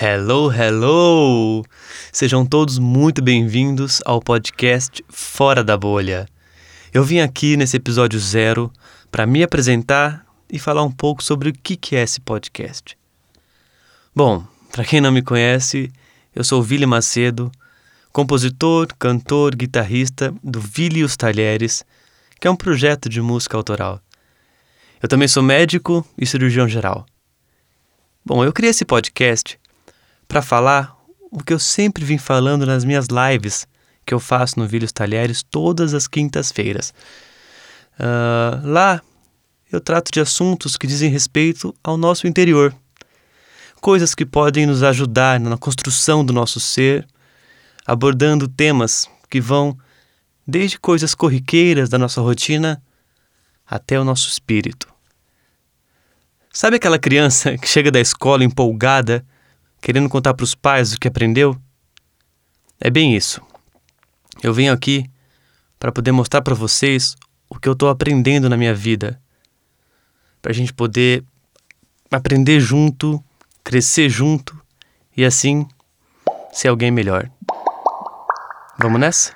Hello, hello! Sejam todos muito bem-vindos ao podcast Fora da Bolha. Eu vim aqui nesse episódio zero para me apresentar e falar um pouco sobre o que é esse podcast. Bom, para quem não me conhece, eu sou Vili Macedo, compositor, cantor, guitarrista do Vili os Talheres, que é um projeto de música autoral. Eu também sou médico e cirurgião geral. Bom, eu criei esse podcast para falar o que eu sempre vim falando nas minhas lives que eu faço no Vídeos Talheres todas as quintas-feiras. Uh, lá eu trato de assuntos que dizem respeito ao nosso interior, coisas que podem nos ajudar na construção do nosso ser, abordando temas que vão desde coisas corriqueiras da nossa rotina até o nosso espírito. Sabe aquela criança que chega da escola empolgada querendo contar para os pais o que aprendeu? É bem isso. Eu venho aqui para poder mostrar para vocês o que eu estou aprendendo na minha vida, para a gente poder aprender junto, crescer junto e assim ser alguém melhor. Vamos nessa?